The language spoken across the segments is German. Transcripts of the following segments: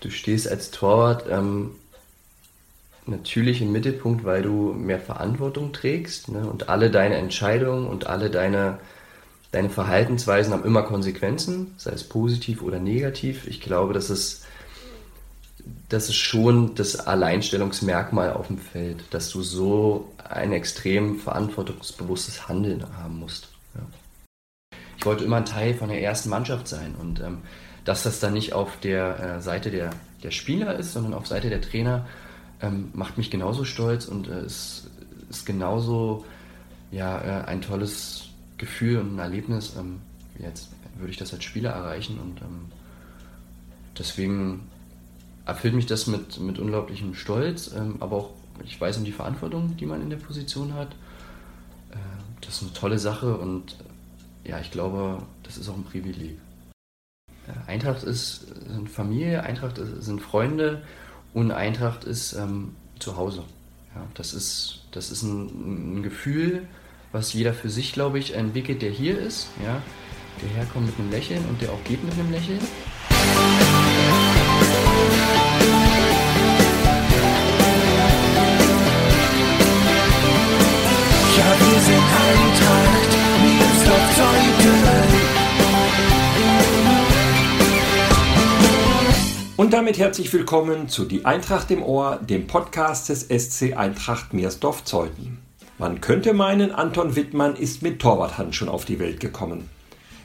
Du stehst als Torwart ähm, natürlich im Mittelpunkt, weil du mehr Verantwortung trägst ne? und alle deine Entscheidungen und alle deine, deine Verhaltensweisen haben immer Konsequenzen, sei es positiv oder negativ. Ich glaube, das ist, das ist schon das Alleinstellungsmerkmal auf dem Feld, dass du so ein extrem verantwortungsbewusstes Handeln haben musst. Ja. Ich wollte immer ein Teil von der ersten Mannschaft sein und ähm, dass das dann nicht auf der äh, Seite der, der Spieler ist, sondern auf Seite der Trainer, ähm, macht mich genauso stolz und äh, ist, ist genauso ja, äh, ein tolles Gefühl und ein Erlebnis. Ähm, jetzt würde ich das als Spieler erreichen und ähm, deswegen erfüllt mich das mit, mit unglaublichem Stolz, ähm, aber auch ich weiß um die Verantwortung, die man in der Position hat. Äh, das ist eine tolle Sache und ja, ich glaube, das ist auch ein Privileg. Eintracht ist sind Familie, Eintracht sind Freunde und Eintracht ist ähm, zu Hause. Ja, das ist, das ist ein, ein, Gefühl, was jeder für sich, glaube ich, entwickelt, der hier ist, ja, der herkommt mit einem Lächeln und der auch geht mit einem Lächeln. Ja, wir sind Eintracht, wir sind auf Und damit herzlich willkommen zu Die Eintracht im Ohr, dem Podcast des SC Eintracht Meersdorf-Zeuthen. Man könnte meinen, Anton Wittmann ist mit Torwarthandschuhen auf die Welt gekommen.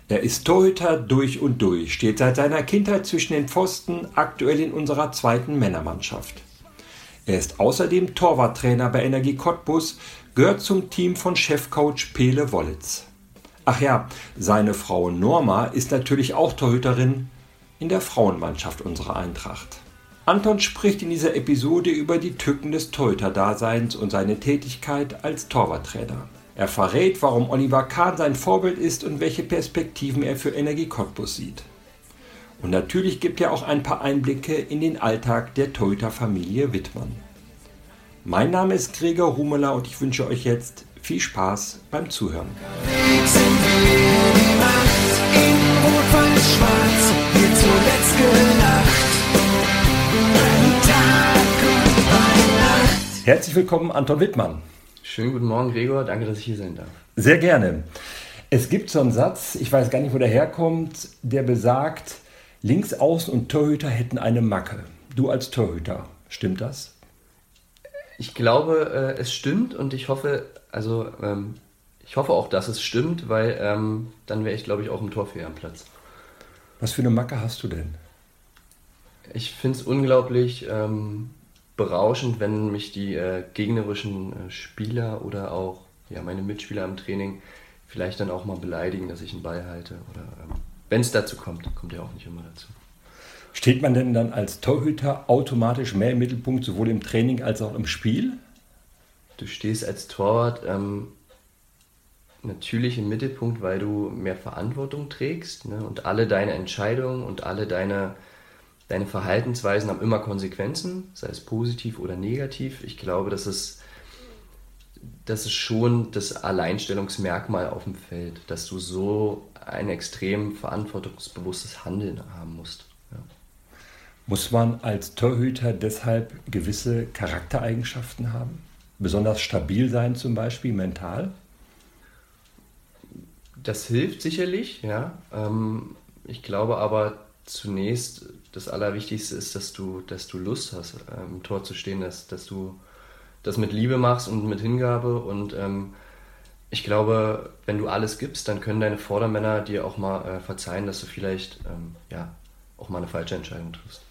Er ist Torhüter durch und durch, steht seit seiner Kindheit zwischen den Pfosten, aktuell in unserer zweiten Männermannschaft. Er ist außerdem Torwarttrainer bei Energie Cottbus, gehört zum Team von Chefcoach Pele Wollitz. Ach ja, seine Frau Norma ist natürlich auch Torhüterin, in der Frauenmannschaft unserer Eintracht. Anton spricht in dieser Episode über die Tücken des Torhüter-Daseins und seine Tätigkeit als Torwarttrainer. Er verrät, warum Oliver Kahn sein Vorbild ist und welche Perspektiven er für Energie Cottbus sieht. Und natürlich gibt er auch ein paar Einblicke in den Alltag der Torhüter-Familie Wittmann. Mein Name ist Gregor Humeler und ich wünsche euch jetzt viel Spaß beim Zuhören. Herzlich willkommen, Anton Wittmann. Schönen guten Morgen, Gregor. Danke, dass ich hier sein darf. Sehr gerne. Es gibt so einen Satz, ich weiß gar nicht, wo der herkommt, der besagt, Linksaußen und Torhüter hätten eine Macke. Du als Torhüter, stimmt das? Ich glaube, äh, es stimmt und ich hoffe, also ähm, ich hoffe auch, dass es stimmt, weil ähm, dann wäre ich, glaube ich, auch im Torfeher am Platz. Was für eine Macke hast du denn? Ich finde es unglaublich ähm, berauschend, wenn mich die äh, gegnerischen äh, Spieler oder auch ja, meine Mitspieler im Training vielleicht dann auch mal beleidigen, dass ich einen Ball halte. Oder ähm, wenn es dazu kommt, kommt ja auch nicht immer dazu. Steht man denn dann als Torhüter automatisch mehr im Mittelpunkt, sowohl im Training als auch im Spiel? Du stehst als Torwart ähm, natürlich im Mittelpunkt, weil du mehr Verantwortung trägst ne? und alle deine Entscheidungen und alle deine deine Verhaltensweisen haben immer Konsequenzen, sei es positiv oder negativ. Ich glaube, das ist, das ist schon das Alleinstellungsmerkmal auf dem Feld, dass du so ein extrem verantwortungsbewusstes Handeln haben musst. Ja. Muss man als Torhüter deshalb gewisse Charaktereigenschaften haben? Besonders stabil sein zum Beispiel, mental? Das hilft sicherlich, ja. Ähm, ich glaube aber zunächst das Allerwichtigste ist, dass du, dass du Lust hast, ähm, im Tor zu stehen, dass, dass du das mit Liebe machst und mit Hingabe. Und ähm, ich glaube, wenn du alles gibst, dann können deine Vordermänner dir auch mal äh, verzeihen, dass du vielleicht ähm, ja, auch mal eine falsche Entscheidung triffst.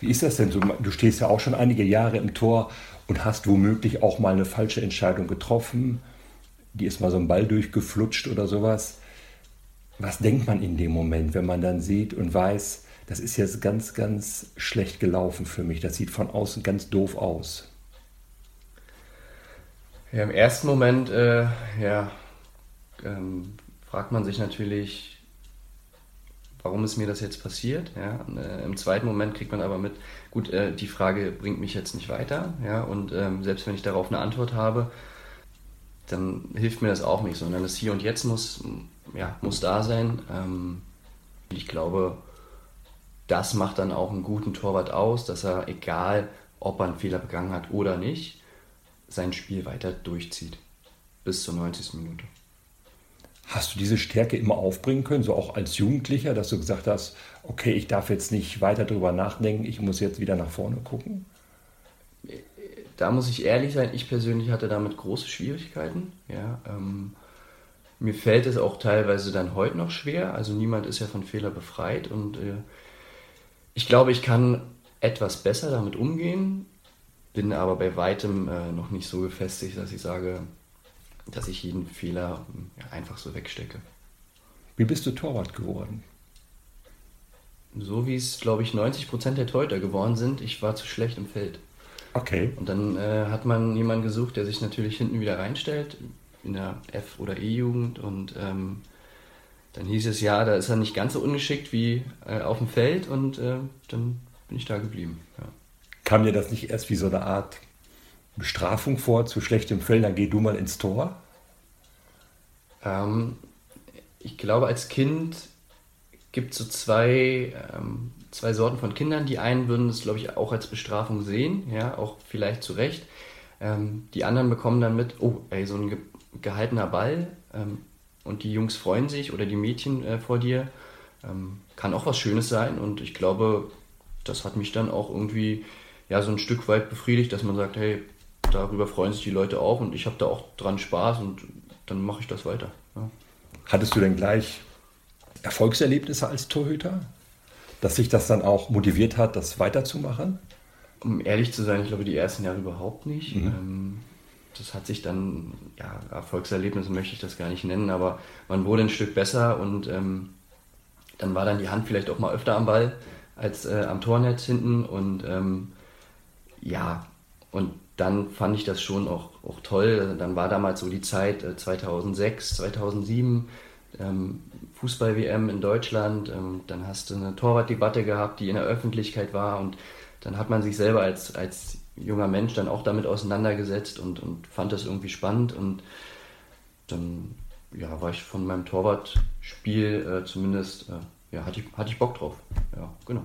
Wie ist das denn so? Du stehst ja auch schon einige Jahre im Tor und hast womöglich auch mal eine falsche Entscheidung getroffen. Die ist mal so ein Ball durchgeflutscht oder sowas. Was denkt man in dem Moment, wenn man dann sieht und weiß, das ist jetzt ganz, ganz schlecht gelaufen für mich. Das sieht von außen ganz doof aus. Ja, im ersten Moment, äh, ja, ähm, fragt man sich natürlich, warum ist mir das jetzt passiert? Ja, äh, Im zweiten Moment kriegt man aber mit, gut, äh, die Frage bringt mich jetzt nicht weiter. Ja, und ähm, selbst wenn ich darauf eine Antwort habe, dann hilft mir das auch nicht, sondern das Hier und Jetzt muss, ja, muss da sein. Ähm, ich glaube, das macht dann auch einen guten Torwart aus, dass er, egal ob er einen Fehler begangen hat oder nicht, sein Spiel weiter durchzieht. Bis zur 90. Minute. Hast du diese Stärke immer aufbringen können, so auch als Jugendlicher, dass du gesagt hast, okay, ich darf jetzt nicht weiter darüber nachdenken, ich muss jetzt wieder nach vorne gucken? Da muss ich ehrlich sein, ich persönlich hatte damit große Schwierigkeiten. Ja, ähm, mir fällt es auch teilweise dann heute noch schwer. Also niemand ist ja von Fehler befreit und äh, ich glaube, ich kann etwas besser damit umgehen, bin aber bei weitem äh, noch nicht so gefestigt, dass ich sage, dass ich jeden Fehler ja, einfach so wegstecke. Wie bist du Torwart geworden? So wie es, glaube ich, 90 Prozent der Torhüter geworden sind. Ich war zu schlecht im Feld. Okay. Und dann äh, hat man jemanden gesucht, der sich natürlich hinten wieder reinstellt, in der F- oder E-Jugend. Und ähm, dann hieß es, ja, da ist er nicht ganz so ungeschickt wie äh, auf dem Feld. Und äh, dann bin ich da geblieben. Ja. Kam dir das nicht erst wie so eine Art Bestrafung vor, zu schlechtem Feld, dann geh du mal ins Tor? Ähm, ich glaube, als Kind gibt es so zwei, ähm, zwei Sorten von Kindern. Die einen würden es, glaube ich, auch als Bestrafung sehen, ja, auch vielleicht zu Recht. Ähm, die anderen bekommen dann mit, oh, ey, so ein ge gehaltener Ball ähm, und die Jungs freuen sich oder die Mädchen äh, vor dir. Ähm, kann auch was Schönes sein und ich glaube, das hat mich dann auch irgendwie ja, so ein Stück weit befriedigt, dass man sagt, hey, darüber freuen sich die Leute auch und ich habe da auch dran Spaß und dann mache ich das weiter. Ja. Hattest du denn gleich Erfolgserlebnisse als Torhüter? Dass sich das dann auch motiviert hat, das weiterzumachen? Um ehrlich zu sein, ich glaube, die ersten Jahre überhaupt nicht. Mhm. Ähm, das hat sich dann, ja, Erfolgserlebnisse möchte ich das gar nicht nennen, aber man wurde ein Stück besser und ähm, dann war dann die Hand vielleicht auch mal öfter am Ball als äh, am Tornetz hinten und ähm, ja, und dann fand ich das schon auch, auch toll. Dann war damals so die Zeit äh, 2006, 2007, ähm, Fußball-WM in Deutschland. Ähm, dann hast du eine Torwartdebatte gehabt, die in der Öffentlichkeit war und dann hat man sich selber als, als junger Mensch dann auch damit auseinandergesetzt und, und fand das irgendwie spannend und dann ja, war ich von meinem Torwartspiel äh, zumindest, äh, ja, hatte ich, hatte ich Bock drauf. Ja, genau.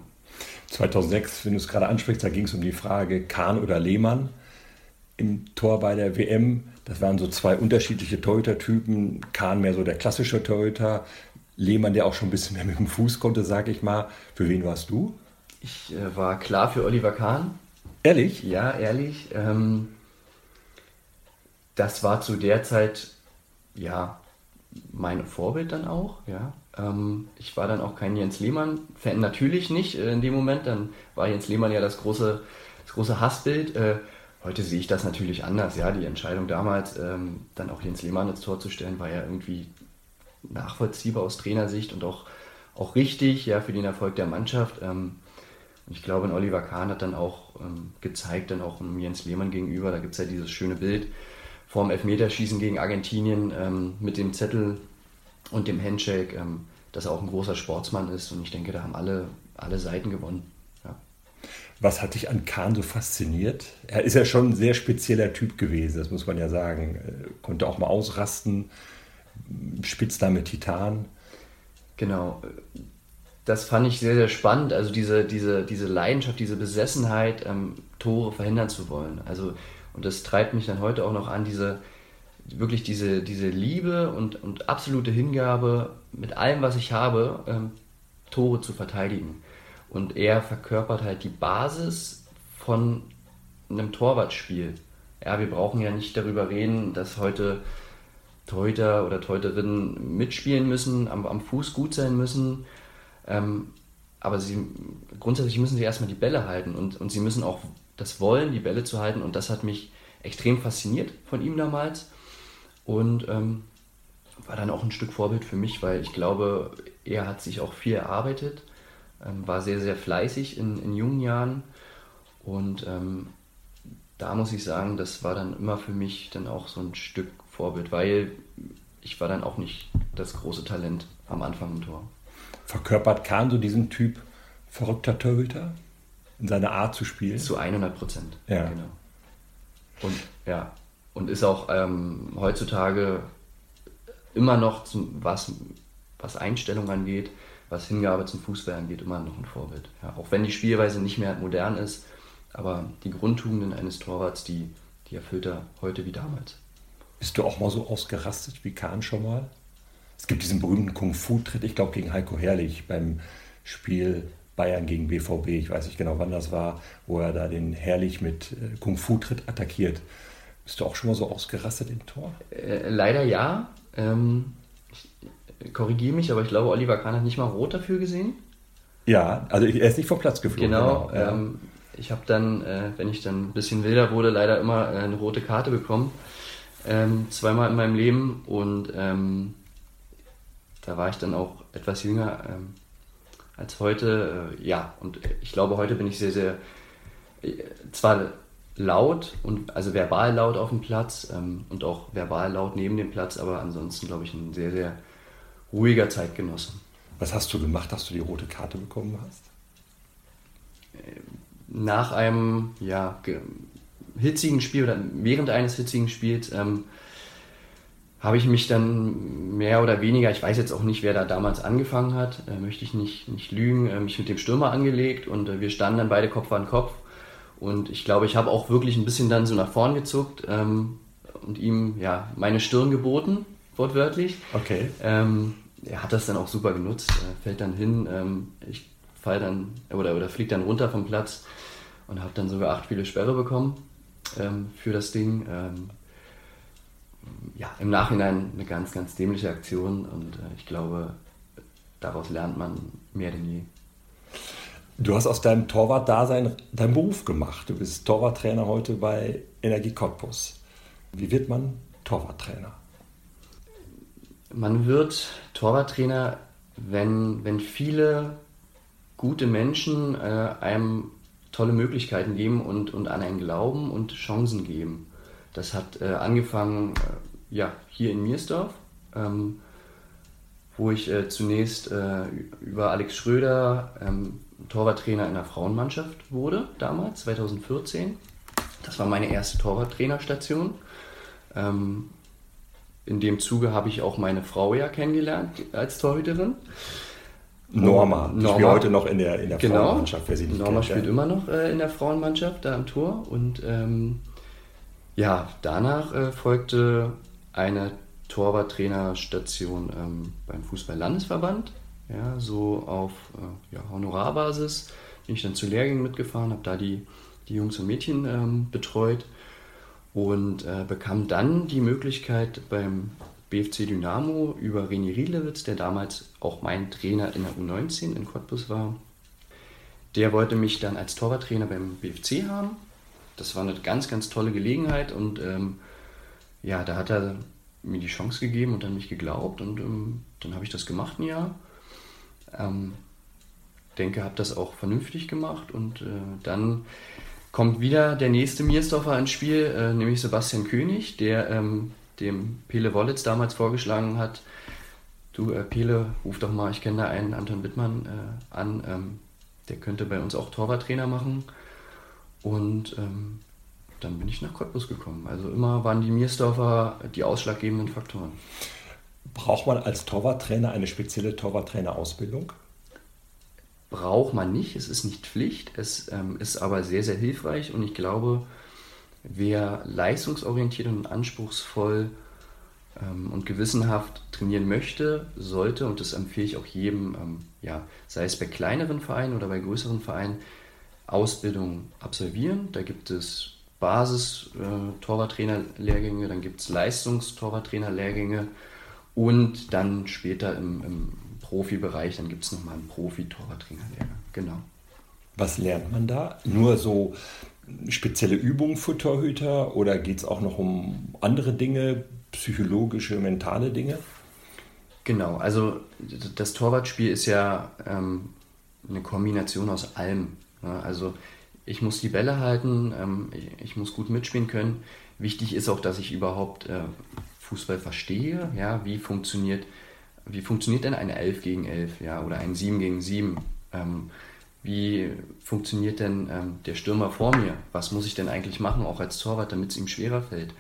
2006, wenn du es gerade ansprichst, da ging es um die Frage Kahn oder Lehmann im Tor bei der WM. Das waren so zwei unterschiedliche Torhüter-Typen. Kahn mehr so der klassische Torhüter, Lehmann, der auch schon ein bisschen mehr mit dem Fuß konnte, sag ich mal. Für wen warst du? Ich äh, war klar für Oliver Kahn. Ehrlich? Ja, ehrlich. Ähm, das war zu der Zeit, ja, mein Vorbild dann auch, ja. Ähm, ich war dann auch kein Jens Lehmann-Fan, natürlich nicht äh, in dem Moment. Dann war Jens Lehmann ja das große, das große Hassbild. Äh, heute sehe ich das natürlich anders, ja. Die Entscheidung damals, ähm, dann auch Jens Lehmann ins Tor zu stellen, war ja irgendwie nachvollziehbar aus Trainersicht und auch, auch richtig, ja, für den Erfolg der Mannschaft. Ähm, ich glaube, Oliver Kahn hat dann auch ähm, gezeigt, dann auch Jens Lehmann gegenüber, da gibt es ja dieses schöne Bild vorm Elfmeterschießen gegen Argentinien ähm, mit dem Zettel und dem Handshake, ähm, dass er auch ein großer Sportsmann ist. Und ich denke, da haben alle, alle Seiten gewonnen. Was hat dich an Kahn so fasziniert? Er ist ja schon ein sehr spezieller Typ gewesen, das muss man ja sagen. Konnte auch mal ausrasten, Spitzname Titan. Genau. Das fand ich sehr, sehr spannend. Also diese, diese, diese Leidenschaft, diese Besessenheit, ähm, Tore verhindern zu wollen. Also und das treibt mich dann heute auch noch an, diese, wirklich diese, diese Liebe und, und absolute Hingabe mit allem, was ich habe, ähm, Tore zu verteidigen. Und er verkörpert halt die Basis von einem Torwartspiel. Ja, wir brauchen ja nicht darüber reden, dass heute Torhüter oder Torhüterinnen mitspielen müssen, am, am Fuß gut sein müssen. Ähm, aber sie, grundsätzlich müssen sie erstmal die Bälle halten und, und sie müssen auch das Wollen, die Bälle zu halten. Und das hat mich extrem fasziniert von ihm damals. Und ähm, war dann auch ein Stück Vorbild für mich, weil ich glaube, er hat sich auch viel erarbeitet, ähm, war sehr, sehr fleißig in, in jungen Jahren. Und ähm, da muss ich sagen, das war dann immer für mich dann auch so ein Stück Vorbild, weil ich war dann auch nicht das große Talent am Anfang im Tor. Verkörpert Kahn so diesen Typ verrückter Torhüter? in seiner Art zu spielen. Zu 100 Prozent. Ja. Genau. Und ja, und ist auch ähm, heutzutage immer noch, zum, was, was Einstellung angeht, was Hingabe zum Fußball angeht, immer noch ein Vorbild. Ja, auch wenn die Spielweise nicht mehr modern ist, aber die Grundtugenden eines Torwarts, die, die erfüllt er heute wie damals. Bist du auch mal so ausgerastet wie Kahn schon mal? Es gibt diesen berühmten Kung-Fu-Tritt, ich glaube gegen Heiko Herrlich beim Spiel Bayern gegen BVB, ich weiß nicht genau wann das war, wo er da den Herrlich mit äh, Kung-Fu-Tritt attackiert. Bist du auch schon mal so ausgerastet im Tor? Äh, leider ja. Ähm, korrigiere mich, aber ich glaube, Oliver Kahn hat nicht mal rot dafür gesehen. Ja, also er ist nicht vom Platz geflogen. Genau. genau ähm, ich habe dann, äh, wenn ich dann ein bisschen wilder wurde, leider immer äh, eine rote Karte bekommen. Ähm, zweimal in meinem Leben und ähm, da war ich dann auch etwas jünger ähm, als heute. Äh, ja, und ich glaube, heute bin ich sehr, sehr, äh, zwar laut und also verbal laut auf dem Platz ähm, und auch verbal laut neben dem Platz, aber ansonsten glaube ich ein sehr, sehr ruhiger Zeitgenosse. Was hast du gemacht, dass du die rote Karte bekommen hast? Äh, nach einem ja, hitzigen Spiel oder während eines hitzigen Spiels ähm, habe ich mich dann mehr oder weniger, ich weiß jetzt auch nicht, wer da damals angefangen hat, äh, möchte ich nicht, nicht lügen, äh, mich mit dem Stürmer angelegt und äh, wir standen dann beide Kopf an Kopf. Und ich glaube, ich habe auch wirklich ein bisschen dann so nach vorn gezuckt ähm, und ihm ja meine Stirn geboten, wortwörtlich. Okay. Ähm, er hat das dann auch super genutzt, äh, fällt dann hin, ähm, ich fall dann oder, oder fliegt dann runter vom Platz und habe dann sogar acht Spiele Sperre bekommen ähm, für das Ding. Ähm, ja, im Nachhinein eine ganz, ganz dämliche Aktion und äh, ich glaube, daraus lernt man mehr denn je. Du hast aus deinem Torwart-Dasein deinen Beruf gemacht. Du bist Torwarttrainer heute bei Energie Cottbus. Wie wird man Torwarttrainer? Man wird Torwarttrainer, wenn, wenn viele gute Menschen äh, einem tolle Möglichkeiten geben und, und an einen glauben und Chancen geben. Das hat äh, angefangen äh, ja, hier in Miersdorf, ähm, wo ich äh, zunächst äh, über Alex Schröder ähm, Torwarttrainer in der Frauenmannschaft wurde, damals, 2014. Das war meine erste Torwarttrainerstation. Ähm, in dem Zuge habe ich auch meine Frau ja kennengelernt als Torhüterin. Norma, die spielt heute noch in der, in der genau. Frauenmannschaft, wer sie nicht Norma kennt, spielt ja. immer noch äh, in der Frauenmannschaft da am Tor und ähm, ja, danach äh, folgte eine Torwarttrainerstation ähm, beim Fußball-Landesverband, ja, so auf äh, ja, Honorarbasis bin ich dann zu Lehrgängen mitgefahren, habe da die, die Jungs und Mädchen ähm, betreut und äh, bekam dann die Möglichkeit beim BFC Dynamo über René Riedlewitz, der damals auch mein Trainer in der U19 in Cottbus war. Der wollte mich dann als Torwarttrainer beim BFC haben das war eine ganz, ganz tolle Gelegenheit und ähm, ja, da hat er mir die Chance gegeben und an mich geglaubt und ähm, dann habe ich das gemacht ein Jahr. Ähm, denke, habe das auch vernünftig gemacht und äh, dann kommt wieder der nächste Miersdorfer ins Spiel, äh, nämlich Sebastian König, der ähm, dem Pele Wollitz damals vorgeschlagen hat, du äh, Pele, ruf doch mal, ich kenne da einen Anton Wittmann äh, an, ähm, der könnte bei uns auch Torwarttrainer machen. Und ähm, dann bin ich nach Cottbus gekommen. Also immer waren die Miersdorfer die ausschlaggebenden Faktoren. Braucht man als Torwarttrainer eine spezielle Torwarttrainerausbildung? Braucht man nicht, es ist nicht Pflicht, es ähm, ist aber sehr, sehr hilfreich. Und ich glaube, wer leistungsorientiert und anspruchsvoll ähm, und gewissenhaft trainieren möchte, sollte, und das empfehle ich auch jedem, ähm, ja, sei es bei kleineren Vereinen oder bei größeren Vereinen, Ausbildung absolvieren. Da gibt es Basis-Torwarttrainer-Lehrgänge, äh, dann gibt es Leistungs-Torwarttrainer-Lehrgänge und dann später im, im Profibereich, dann gibt es nochmal einen Profi-Torwarttrainer-Lehrgang. Genau. Was lernt man da? Nur so spezielle Übungen für Torhüter oder geht es auch noch um andere Dinge, psychologische, mentale Dinge? Genau, also das Torwartspiel ist ja ähm, eine Kombination aus allem. Ja, also ich muss die Bälle halten, ähm, ich, ich, muss gut mitspielen können. Wichtig ist auch, dass ich überhaupt äh, Fußball verstehe. Ja, wie funktioniert, wie funktioniert denn eine 11 gegen 11 ja, oder ein 7 gegen 7? Ähm, wie funktioniert denn ähm, der Stürmer vor mir? Was muss ich denn eigentlich machen, auch als Torwart, damit es ihm schwerer fällt?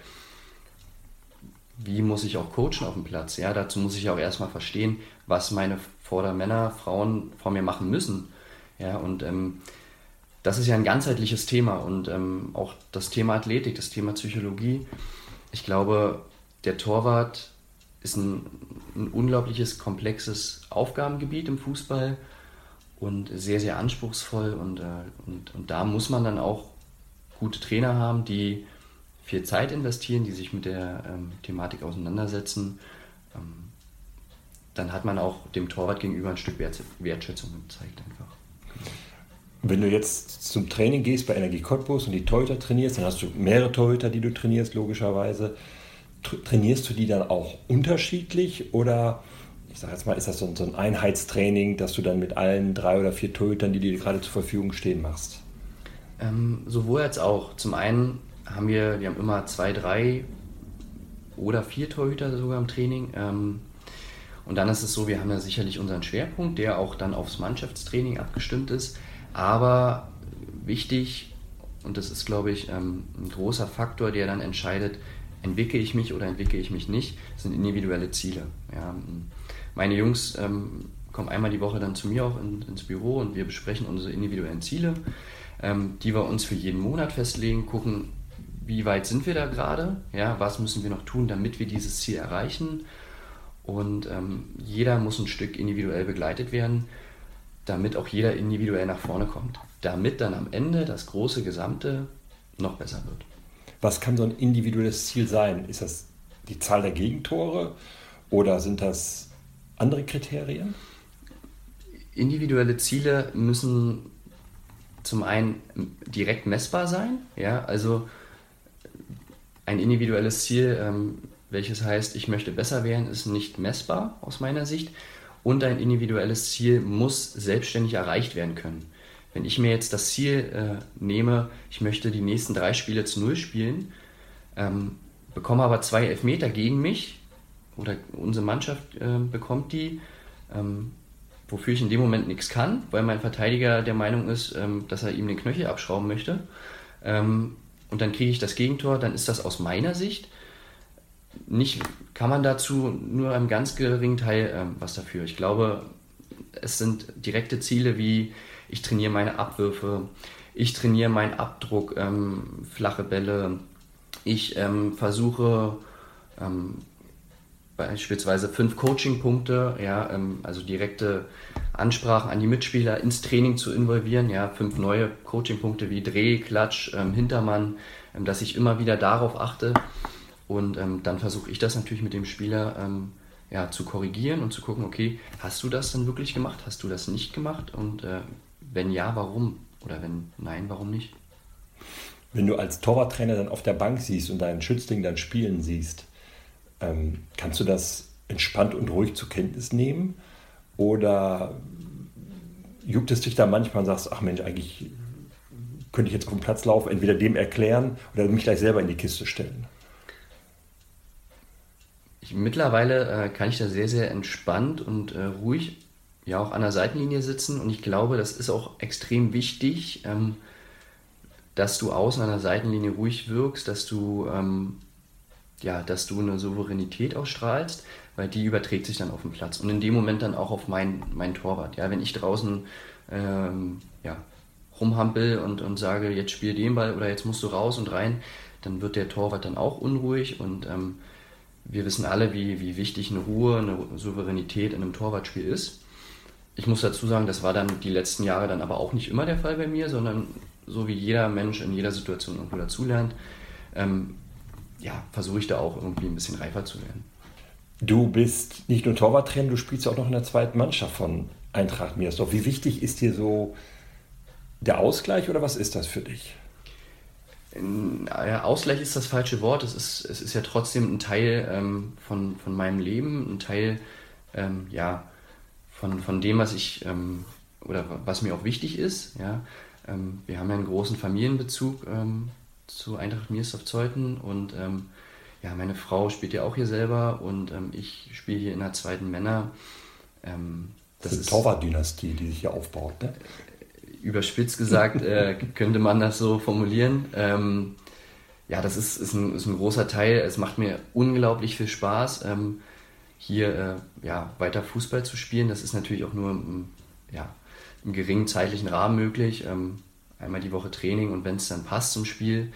Wie muss ich auch coachen auf dem Platz? Ja, dazu muss ich auch erstmal verstehen, was meine Vordermänner, Frauen vor mir machen müssen. Ja, und ähm, das ist ja ein ganzheitliches Thema und ähm, auch das Thema Athletik, das Thema Psychologie. Ich glaube, der Torwart ist ein, ein unglaubliches, komplexes Aufgabengebiet im Fußball und sehr, sehr anspruchsvoll. Und, äh, und, und da muss man dann auch gute Trainer haben, die viel Zeit investieren, die sich mit der ähm, Thematik auseinandersetzen. Ähm, dann hat man auch dem Torwart gegenüber ein Stück Wert, Wertschätzung gezeigt einfach. Wenn du jetzt zum Training gehst bei Energie Cottbus und die Torhüter trainierst, dann hast du mehrere Torhüter, die du trainierst, logischerweise. Trainierst du die dann auch unterschiedlich oder ich sage jetzt mal, ist das so ein Einheitstraining, dass du dann mit allen drei oder vier Torhütern, die dir gerade zur Verfügung stehen, machst? Ähm, sowohl als auch. Zum einen haben wir, wir haben immer zwei, drei oder vier Torhüter sogar im Training. Ähm, und dann ist es so, wir haben ja sicherlich unseren Schwerpunkt, der auch dann aufs Mannschaftstraining abgestimmt ist. Aber wichtig, und das ist, glaube ich, ähm, ein großer Faktor, der dann entscheidet, entwickle ich mich oder entwickle ich mich nicht, sind individuelle Ziele. Ja. Meine Jungs ähm, kommen einmal die Woche dann zu mir auch in, ins Büro und wir besprechen unsere individuellen Ziele, ähm, die wir uns für jeden Monat festlegen, gucken, wie weit sind wir da gerade, ja, was müssen wir noch tun, damit wir dieses Ziel erreichen und ähm, jeder muss ein Stück individuell begleitet werden, damit auch jeder individuell nach vorne kommt. Damit dann am Ende das große Gesamte noch besser wird. Was kann so ein individuelles Ziel sein? Ist das die Zahl der Gegentore oder sind das andere Kriterien? Individuelle Ziele müssen zum einen direkt messbar sein. Ja, also ein individuelles Ziel ähm, welches heißt, ich möchte besser werden, ist nicht messbar aus meiner Sicht. Und ein individuelles Ziel muss selbstständig erreicht werden können. Wenn ich mir jetzt das Ziel äh, nehme, ich möchte die nächsten drei Spiele zu Null spielen, ähm, bekomme aber zwei Elfmeter gegen mich oder unsere Mannschaft äh, bekommt die, ähm, wofür ich in dem Moment nichts kann, weil mein Verteidiger der Meinung ist, ähm, dass er ihm den Knöchel abschrauben möchte. Ähm, und dann kriege ich das Gegentor, dann ist das aus meiner Sicht nicht, kann man dazu nur einem ganz geringen Teil ähm, was dafür. Ich glaube, es sind direkte Ziele wie ich trainiere meine Abwürfe, ich trainiere meinen Abdruck, ähm, flache Bälle, ich ähm, versuche ähm, beispielsweise fünf Coaching-Punkte, ja, ähm, also direkte Ansprachen an die Mitspieler ins Training zu involvieren, ja, fünf neue Coaching-Punkte wie Dreh, Klatsch, ähm, Hintermann, dass ich immer wieder darauf achte, und ähm, dann versuche ich das natürlich mit dem Spieler ähm, ja, zu korrigieren und zu gucken, okay, hast du das dann wirklich gemacht? Hast du das nicht gemacht? Und äh, wenn ja, warum? Oder wenn nein, warum nicht? Wenn du als Torwarttrainer dann auf der Bank siehst und deinen Schützling dann spielen siehst, ähm, kannst du das entspannt und ruhig zur Kenntnis nehmen? Oder juckt es dich da manchmal und sagst, ach Mensch, eigentlich könnte ich jetzt vom Platz laufen, entweder dem erklären oder mich gleich selber in die Kiste stellen? Ich, mittlerweile äh, kann ich da sehr, sehr entspannt und äh, ruhig ja auch an der Seitenlinie sitzen und ich glaube, das ist auch extrem wichtig, ähm, dass du außen an der Seitenlinie ruhig wirkst, dass du ähm, ja, dass du eine Souveränität ausstrahlst, weil die überträgt sich dann auf den Platz und in dem Moment dann auch auf mein, mein Torwart. Ja, wenn ich draußen ähm, ja, rumhampel und, und sage, jetzt spiel den Ball oder jetzt musst du raus und rein, dann wird der Torwart dann auch unruhig und ähm, wir wissen alle, wie, wie wichtig eine Ruhe, eine Souveränität in einem Torwartspiel ist. Ich muss dazu sagen, das war dann die letzten Jahre dann aber auch nicht immer der Fall bei mir, sondern so wie jeder Mensch in jeder Situation irgendwo dazulernt, ähm, ja, versuche ich da auch irgendwie ein bisschen reifer zu werden. Du bist nicht nur Torwarttrainer, du spielst auch noch in der zweiten Mannschaft von Eintracht Miersdorf. Wie wichtig ist dir so der Ausgleich oder was ist das für dich? ja, Ausgleich ist das falsche Wort. Es ist, es ist ja trotzdem ein Teil ähm, von, von meinem Leben, ein Teil ähm, ja, von, von dem, was ich ähm, oder was mir auch wichtig ist. Ja. Ähm, wir haben ja einen großen Familienbezug ähm, zu Eintracht Miersdorf-Zeuthen und ähm, ja, meine Frau spielt ja auch hier selber und ich spiele hier in der zweiten Männer. das ist eine Torwart-Dynastie, die sich hier aufbaut. Ne? überspitzt gesagt, äh, könnte man das so formulieren. Ähm, ja, das ist, ist, ein, ist ein großer Teil. Es macht mir unglaublich viel Spaß. Hier äh, ja, weiter Fußball zu spielen. Das ist natürlich auch nur im, ja, im geringen zeitlichen Rahmen möglich. Ähm, einmal die Woche Training und wenn es dann passt zum Spiel,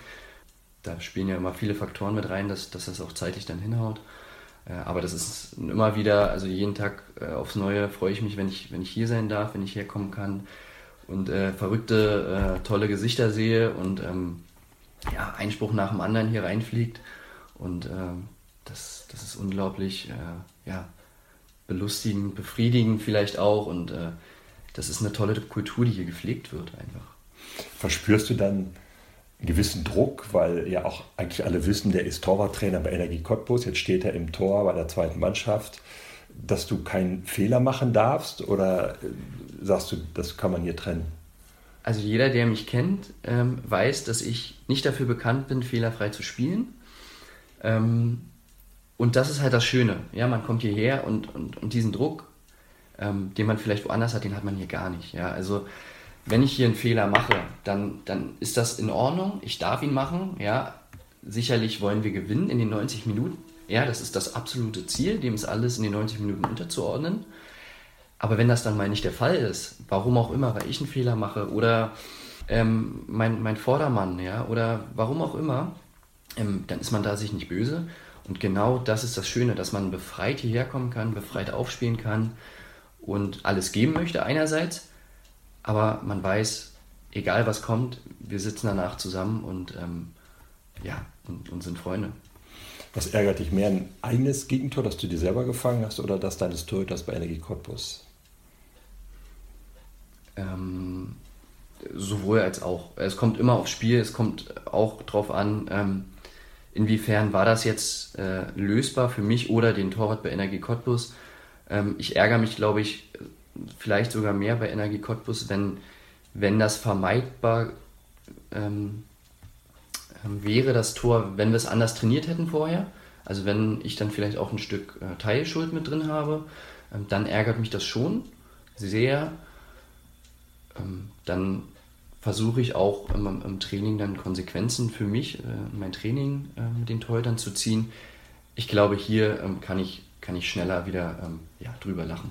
da spielen ja immer viele Faktoren mit rein, dass, dass das auch zeitlich dann hinhaut. Äh, aber das ist immer wieder, also jeden Tag äh, aufs Neue freue ich mich, wenn ich, wenn ich hier sein darf, wenn ich herkommen kann und äh, verrückte, äh, tolle Gesichter sehe und ähm, ja, Einspruch nach dem anderen hier reinfliegt. Und ähm, das, das ist unglaublich äh, ja, belustigend, befriedigend vielleicht auch. Und äh, das ist eine tolle Kultur, die hier gepflegt wird einfach. Verspürst du dann einen gewissen Druck, weil ja auch eigentlich alle wissen, der ist Torwarttrainer bei Energie Cottbus, jetzt steht er im Tor bei der zweiten Mannschaft, dass du keinen Fehler machen darfst oder äh, sagst du, das kann man hier trennen? Also jeder, der mich kennt, ähm, weiß, dass ich nicht dafür bekannt bin, fehlerfrei zu spielen. Ähm, und das ist halt das Schöne. Ja, man kommt hierher und, und, und diesen Druck, ähm, den man vielleicht woanders hat, den hat man hier gar nicht. Ja, also wenn ich hier einen Fehler mache, dann, dann ist das in Ordnung. Ich darf ihn machen. Ja, sicherlich wollen wir gewinnen in den 90 Minuten. Ja, das ist das absolute Ziel, dem ist alles in den 90 Minuten unterzuordnen. Aber wenn das dann mal nicht der Fall ist, warum auch immer, weil ich einen Fehler mache oder ähm, mein, mein Vordermann, ja, oder warum auch immer, ähm, dann ist man da sich nicht böse. Und genau das ist das Schöne, dass man befreit hierher kommen kann, befreit aufspielen kann und alles geben möchte einerseits, aber man weiß, egal was kommt, wir sitzen danach zusammen und ähm, ja, und, und sind Freunde. Was ärgert dich mehr, ein eigenes Gegentor, das du dir selber gefangen hast, oder das deines Torhüters bei Energie Cottbus? Ähm, sowohl als auch. Es kommt immer aufs Spiel, es kommt auch darauf an, ähm, inwiefern war das jetzt äh, lösbar für mich oder den Torwart bei Energie Cottbus. Ähm, ich ärgere mich, glaube ich, vielleicht sogar mehr bei Energie Cottbus, wenn, wenn das vermeidbar ähm, ähm, wäre, das Tor, wenn wir es anders trainiert hätten vorher. Also wenn ich dann vielleicht auch ein Stück äh, Teilschuld mit drin habe, ähm, dann ärgert mich das schon sehr. Ähm, dann versuche ich auch im, im, Training dann Konsequenzen für mich, äh, mein Training äh, mit den Torhütern zu ziehen. Ich glaube, hier ähm, kann, ich, kann ich schneller wieder ähm, ja, drüber lachen.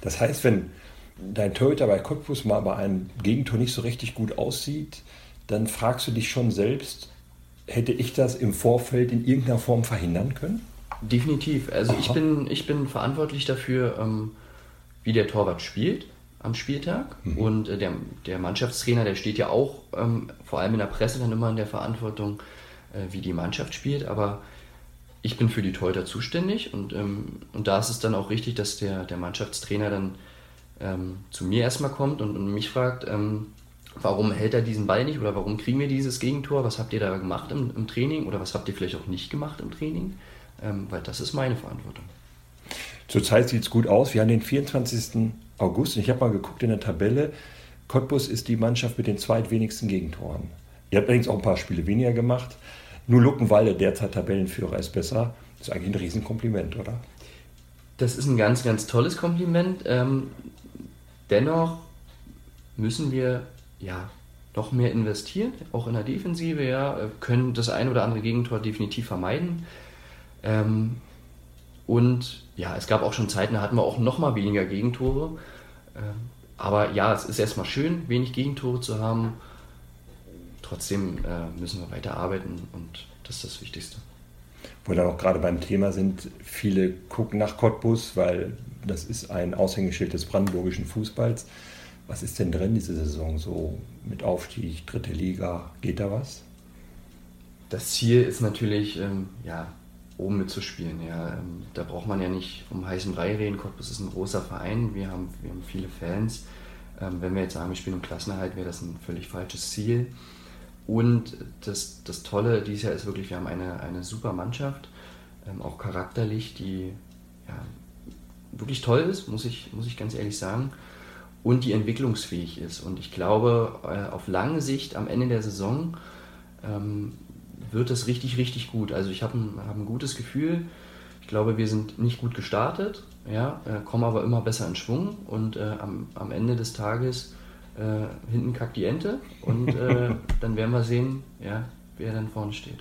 Das heißt, wenn dein Torhüter bei Cottbus mal bei einem Gegentor nicht so richtig gut aussieht, dann fragst du dich schon selbst, hätte ich das im Vorfeld in irgendeiner Form verhindern können? Definitiv. Also ich bin, ich bin verantwortlich dafür, ähm, wie der Torwart spielt am Spieltag. Mhm. Und äh, der, der Mannschaftstrainer, der steht ja auch ähm, vor allem in der Presse dann immer in der Verantwortung, äh, wie die Mannschaft spielt. Aber ich bin für die Torhüter zuständig und, ähm, und da ist es dann auch richtig, dass der, der Mannschaftstrainer dann ähm, zu mir erstmal kommt und, und mich fragt, ähm, warum hält er diesen Ball nicht oder warum kriegen wir dieses Gegentor? Was habt ihr da gemacht im, im Training oder was habt ihr vielleicht auch nicht gemacht im Training? Ähm, weil das ist meine Verantwortung. Zurzeit sieht es gut aus. Wir haben den 24. August und ich habe mal geguckt in der Tabelle. Cottbus ist die Mannschaft mit den zweitwenigsten Gegentoren. Ihr habt allerdings auch ein paar Spiele weniger gemacht. Nur Luckenwalde, derzeit Tabellenführer, ist besser. Das ist eigentlich ein Riesenkompliment, oder? Das ist ein ganz, ganz tolles Kompliment. Ähm, dennoch müssen wir ja noch mehr investieren, auch in der Defensive, ja, können das ein oder andere Gegentor definitiv vermeiden. Ähm, und ja, es gab auch schon Zeiten, da hatten wir auch noch mal weniger Gegentore. Ähm, aber ja, es ist erstmal schön, wenig Gegentore zu haben. Trotzdem äh, müssen wir weiter arbeiten und das ist das Wichtigste. Wo wir dann auch gerade beim Thema sind, viele gucken nach Cottbus, weil das ist ein Aushängeschild des brandenburgischen Fußballs. Was ist denn drin diese Saison so mit Aufstieg, dritte Liga? Geht da was? Das Ziel ist natürlich, ähm, ja, oben mitzuspielen. Ja. Ähm, da braucht man ja nicht um heißen Brei reden. Cottbus ist ein großer Verein, wir haben, wir haben viele Fans. Ähm, wenn wir jetzt sagen, wir spielen um Klassenerhalt, wäre das ein völlig falsches Ziel. Und das, das Tolle dieses Jahr ist wirklich, wir haben eine, eine super Mannschaft, ähm, auch charakterlich, die ja, wirklich toll ist, muss ich, muss ich ganz ehrlich sagen und die entwicklungsfähig ist. Und ich glaube, äh, auf lange Sicht am Ende der Saison wird es richtig, richtig gut. Also ich habe ein, hab ein gutes Gefühl. Ich glaube, wir sind nicht gut gestartet, ja, äh, kommen aber immer besser in Schwung und äh, am, am Ende des Tages äh, hinten kackt die Ente und äh, dann werden wir sehen, ja, wer dann vorne steht.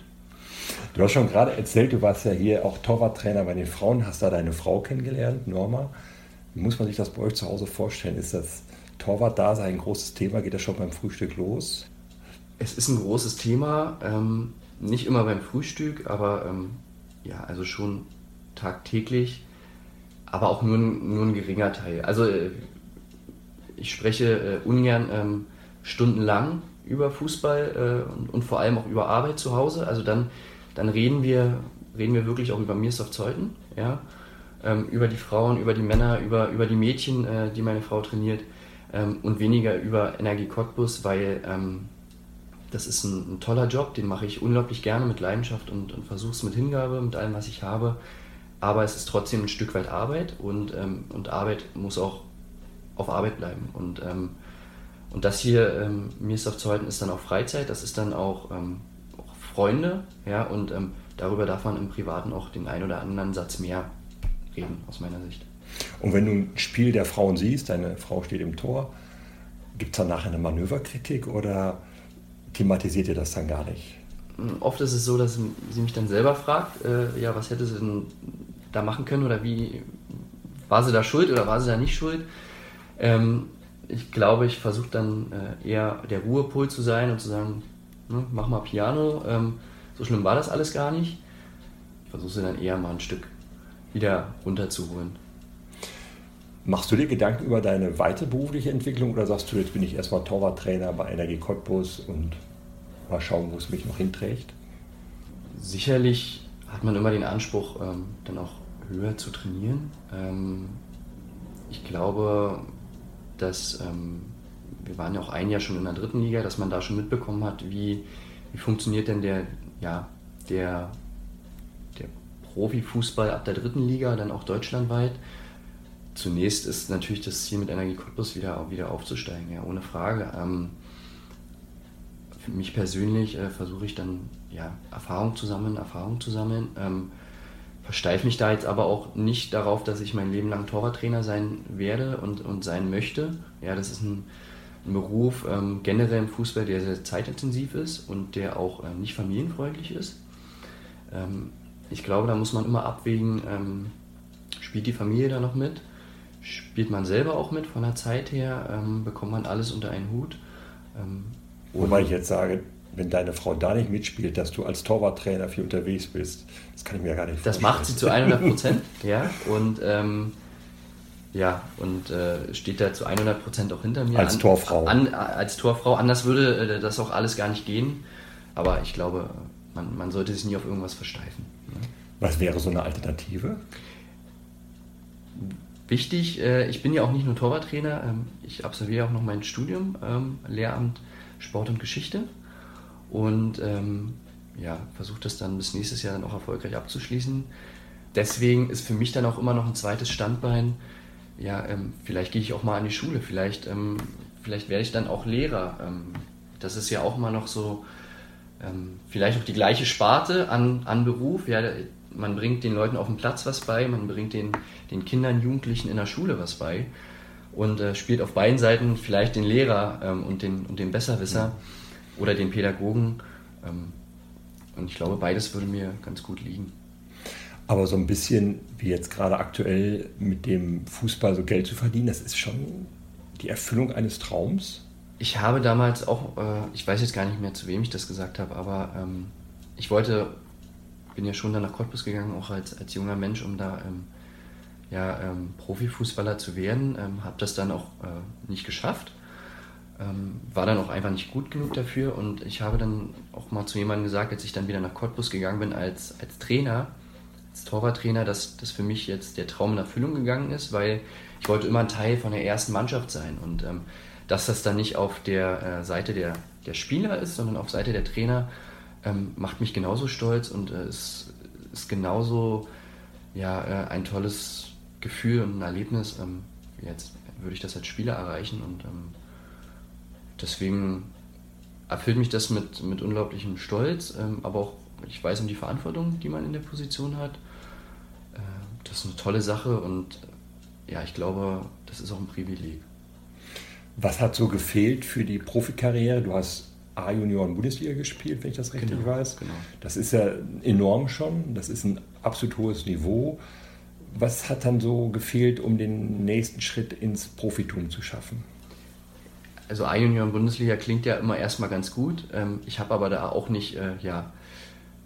Du hast schon gerade erzählt, du warst ja hier auch Torwarttrainer bei den Frauen, hast da deine Frau kennengelernt, Norma. Wie muss man sich das bei euch zu Hause vorstellen? Ist das Torwart-Dasein ein großes Thema? Geht das schon beim Frühstück los? Es ist ein großes Thema, ähm, nicht immer beim Frühstück, aber ähm, ja, also schon tagtäglich, aber auch nur, nur ein geringer Teil. Also äh, ich spreche äh, ungern ähm, stundenlang über Fußball äh, und, und, vor allem auch über Arbeit zu Hause. Also dann, dann reden wir reden wir wirklich auch über Mirsoft Zeuthen, ja, ähm, über die Frauen, über die Männer, über, über die Mädchen, äh, die meine Frau trainiert ähm, und weniger über Energie Cottbus, weil ähm, das ist ein, ein, toller Job, den mache ich unglaublich gerne mit Leidenschaft und, und versuche es mit Hingabe, mit allem, was ich habe. Aber es ist trotzdem ein Stück weit Arbeit und, ähm, und Arbeit muss auch auf Arbeit bleiben. Und, ähm, und das hier, ähm, mir ist auf zu halten, ist dann auch Freizeit, das ist dann auch, ähm, auch Freunde, ja, und ähm, darüber darf man im Privaten auch den einen oder anderen Satz mehr reden, aus meiner Sicht. Und wenn du ein Spiel der Frauen siehst, deine Frau steht im Tor, gibt es dann nachher eine Manöverkritik oder thematisiert ihr das dann gar nicht? Oft ist es so, dass sie mich dann selber fragt, äh, ja, was hätte sie denn da machen können oder wie war sie da schuld oder war sie da nicht schuld? Ähm, ich glaube, ich versuche dann äh, eher der Ruhepol zu sein und zu sagen, ne, mach mal Piano. Ähm, so schlimm war das alles gar nicht. Ich versuche sie dann eher mal ein Stück wieder runterzuholen. Machst du dir Gedanken über deine weitere berufliche Entwicklung oder sagst du, jetzt bin ich erstmal Torwarttrainer bei Energie Cottbus und mal schauen, wo es mich noch hinträgt? Sicherlich hat man immer den Anspruch, ähm, dann auch höher zu trainieren. Ähm, ich glaube, dass ähm, wir waren ja auch ein Jahr schon in der dritten Liga, dass man da schon mitbekommen hat, wie, wie funktioniert denn der, ja, der, der Profifußball ab der dritten Liga, dann auch deutschlandweit zunächst ist natürlich das Ziel mit Energie Cottbus wieder, wieder aufzusteigen, ja, ohne Frage. Ähm, für mich persönlich äh, versuche ich dann ja, Erfahrung zu sammeln, Erfahrung zu sammeln. Ähm, versteife mich da jetzt aber auch nicht darauf, dass ich mein Leben lang Torwarttrainer sein werde und, und sein möchte. Ja, das ist ein, ein Beruf ähm, generell im Fußball, der sehr zeitintensiv ist und der auch äh, nicht familienfreundlich ist. Ähm, ich glaube, da muss man immer abwägen, ähm, spielt die Familie da noch mit? Spielt man selber auch mit von der Zeit her, ähm, bekommt man alles unter einen Hut. Ähm, Wobei ich jetzt sage, wenn deine Frau da nicht mitspielt, dass du als Torwarttrainer viel unterwegs bist, das kann ich mir gar nicht vorstellen. Das macht sie zu 100 Prozent, ja, und ähm, ja, und äh, steht da zu 100 Prozent auch hinter mir. Als an, Torfrau. An, als Torfrau. Anders würde äh, das auch alles gar nicht gehen. Aber ich glaube, man, man sollte sich nie auf irgendwas versteifen. Ne? Was wäre so eine Alternative? Wichtig, äh, ich bin ja auch nicht nur Torwarttrainer, ähm, ich absolviere auch noch mein Studium, ähm, Lehramt Sport und Geschichte und ähm, ja, versuche das dann bis nächstes Jahr dann auch erfolgreich abzuschließen. Deswegen ist für mich dann auch immer noch ein zweites Standbein, ja, vielleicht gehe ich auch mal an die Schule, vielleicht, vielleicht werde ich dann auch Lehrer. Das ist ja auch immer noch so, vielleicht auch die gleiche Sparte an, an Beruf, ja, man bringt den Leuten auf dem Platz was bei, man bringt den, den Kindern, Jugendlichen in der Schule was bei und äh, spielt auf beiden Seiten vielleicht den Lehrer ähm, und, den, und den Besserwisser mhm. oder den Pädagogen. Ähm, und ich glaube, beides würde mir ganz gut liegen. Aber so ein bisschen wie jetzt gerade aktuell mit dem Fußball so Geld zu verdienen, das ist schon die Erfüllung eines Traums. Ich habe damals auch, äh, ich weiß jetzt gar nicht mehr, zu wem ich das gesagt habe, aber ähm, ich wollte bin ja schon dann nach Cottbus gegangen, auch als, als junger Mensch, um da ähm, ja, ähm, Profifußballer zu werden. Ähm, habe das dann auch äh, nicht geschafft. Ähm, war dann auch einfach nicht gut genug dafür und ich habe dann auch mal zu jemandem gesagt, als ich dann wieder nach Cottbus gegangen bin als, als Trainer, als Torwarttrainer, dass das für mich jetzt der Traum in Erfüllung gegangen ist, weil ich wollte immer ein Teil von der ersten Mannschaft sein und ähm, dass das dann nicht auf der äh, Seite der, der Spieler ist, sondern auf Seite der Trainer, ähm, macht mich genauso stolz und äh, ist, ist genauso ja, äh, ein tolles Gefühl und ein Erlebnis. Ähm, jetzt würde ich das als Spieler erreichen und ähm, deswegen erfüllt mich das mit, mit unglaublichem Stolz, ähm, aber auch ich weiß um die Verantwortung, die man in der Position hat. Äh, das ist eine tolle Sache und ja, ich glaube, das ist auch ein Privileg. Was hat so gefehlt für die Profikarriere? Du hast A-Junioren-Bundesliga gespielt, wenn ich das richtig Genau, weiß. genau. Das ist ja enorm schon, das ist ein absolut hohes Niveau. Was hat dann so gefehlt, um den nächsten Schritt ins Profitum zu schaffen? Also A-Junioren-Bundesliga klingt ja immer erstmal ganz gut. Ähm, ich habe aber da auch nicht äh, ja,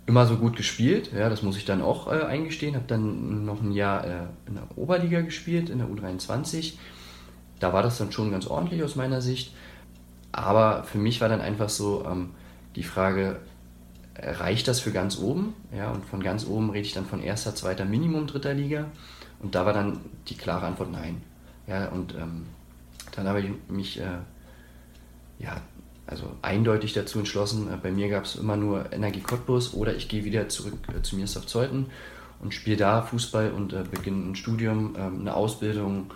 immer so gut gespielt. Ja, das muss ich dann auch äh, eingestehen. Habe dann noch ein Jahr äh, in der Oberliga gespielt, in der U23. Da war das dann schon ganz ordentlich aus meiner Sicht. Aber für mich war dann einfach so ähm, die Frage, äh, reicht das für ganz oben? Ja, und von ganz oben rede ich dann von erster, zweiter, Minimum dritter Liga. Und da war dann die klare Antwort nein. Ja, und ähm, dann habe ich mich äh, ja, also eindeutig dazu entschlossen. Äh, Bei mir gab es immer nur Energie Cottbus oder ich gehe wieder zurück äh, zu Mirsdorf Zeuthen und spiele da Fußball und äh, beginne ein Studium, ähm, eine Ausbildung,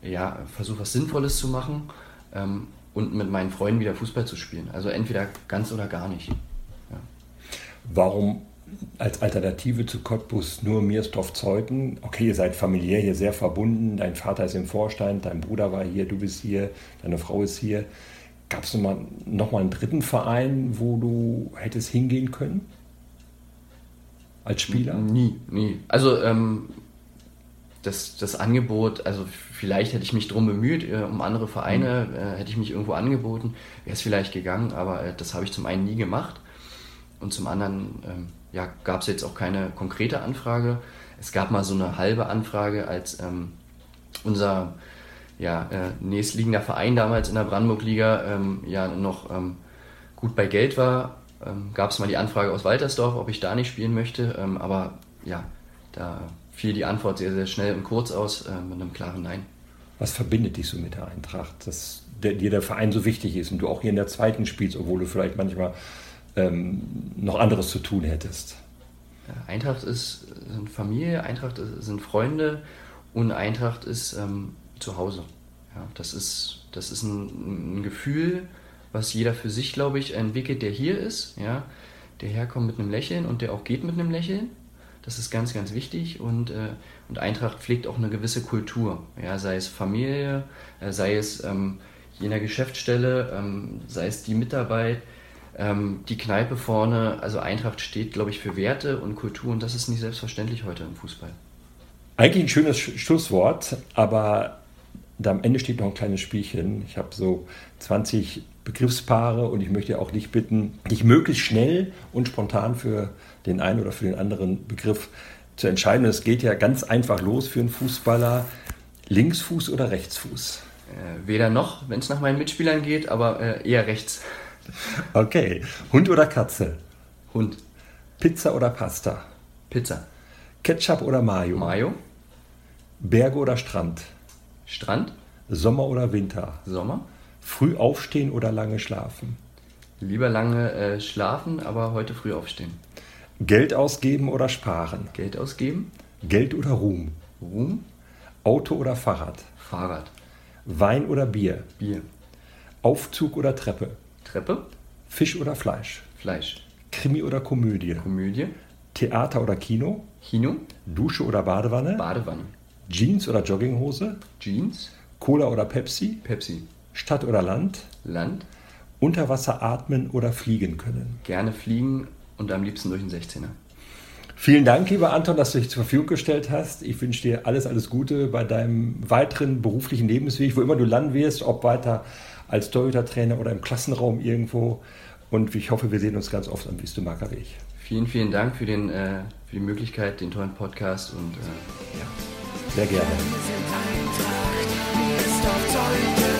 ja, versuche was Sinnvolles zu machen ähm, und mit meinen Freunden wieder Fußball zu spielen. Also entweder ganz oder gar nicht. Ja. Warum als Alternative zu Cottbus nur Miersdorf-Zeuthen? Okay, ihr seid familiär hier sehr verbunden. Dein Vater ist im Vorstand, dein Bruder war hier, du bist hier, deine Frau ist hier. Gab es nochmal noch mal einen dritten Verein, wo du hättest hingehen können? Als Spieler? Nie, nie. Also ähm, das, das Angebot, also vielleicht hätte ich mich drum bemüht, äh, um andere Vereine, äh, hätte ich mich irgendwo angeboten, wäre es vielleicht gegangen, aber äh, das habe ich zum einen nie gemacht und zum anderen ähm, ja, gab es jetzt auch keine konkrete Anfrage. Es gab mal so eine halbe Anfrage, als ähm, unser ja, äh, nächstliegender Verein damals in der Brandenburg-Liga ähm, ja noch ähm, gut bei Geld war, ähm, gab es mal die Anfrage aus Waltersdorf, ob ich da nicht spielen möchte. Ähm, aber ja, da fiel die Antwort sehr, sehr schnell und kurz aus äh, mit einem klaren Nein. Was verbindet dich so mit der Eintracht, dass der, dir der Verein so wichtig ist und du auch hier in der zweiten spielst, obwohl du vielleicht manchmal ähm, noch anderes zu tun hättest? Eintracht ist sind Familie, Eintracht ist, sind Freunde und Eintracht ist ähm, zu Hause. Ja, das ist, das ist ein, ein Gefühl, was jeder für sich, glaube ich, entwickelt, der hier ist, ja, der herkommt mit einem Lächeln und der auch geht mit einem Lächeln. Das ist ganz, ganz wichtig und, äh, und Eintracht pflegt auch eine gewisse Kultur, ja, sei es Familie, äh, sei es ähm, jener Geschäftsstelle, ähm, sei es die Mitarbeit, ähm, die Kneipe vorne. Also Eintracht steht, glaube ich, für Werte und Kultur und das ist nicht selbstverständlich heute im Fußball. Eigentlich ein schönes Schlusswort, aber da am Ende steht noch ein kleines Spielchen. Ich habe so 20 Begriffspaare und ich möchte auch dich bitten, dich möglichst schnell und spontan für den einen oder für den anderen Begriff zu entscheiden. Es geht ja ganz einfach los für einen Fußballer. Linksfuß oder Rechtsfuß? Äh, weder noch, wenn es nach meinen Mitspielern geht, aber äh, eher rechts. Okay. Hund oder Katze? Hund. Pizza oder Pasta? Pizza. Ketchup oder Mayo? Mayo. Berge oder Strand? Strand. Sommer oder Winter? Sommer. Früh aufstehen oder lange schlafen? Lieber lange äh, schlafen, aber heute früh aufstehen. Geld ausgeben oder sparen? Geld ausgeben. Geld oder Ruhm? Ruhm. Auto oder Fahrrad? Fahrrad. Wein oder Bier? Bier. Aufzug oder Treppe? Treppe. Fisch oder Fleisch? Fleisch. Krimi oder Komödie? Komödie. Theater oder Kino? Kino. Dusche oder Badewanne? Badewanne. Jeans oder Jogginghose? Jeans. Cola oder Pepsi? Pepsi. Stadt oder Land? Land. Unter Wasser atmen oder fliegen können? Gerne fliegen und am liebsten durch den 16er. Vielen Dank, lieber Anton, dass du dich zur Verfügung gestellt hast. Ich wünsche dir alles, alles Gute bei deinem weiteren beruflichen Lebensweg, wo immer du landen wirst, ob weiter als Torhüter-Trainer oder im Klassenraum irgendwo. Und ich hoffe, wir sehen uns ganz oft am Wüstemarker Weg. Vielen, vielen Dank für, den, äh, für die Möglichkeit, den tollen Podcast und äh, ja. Sehr gerne. Wir sind Eintracht, mir ist auf Zeug.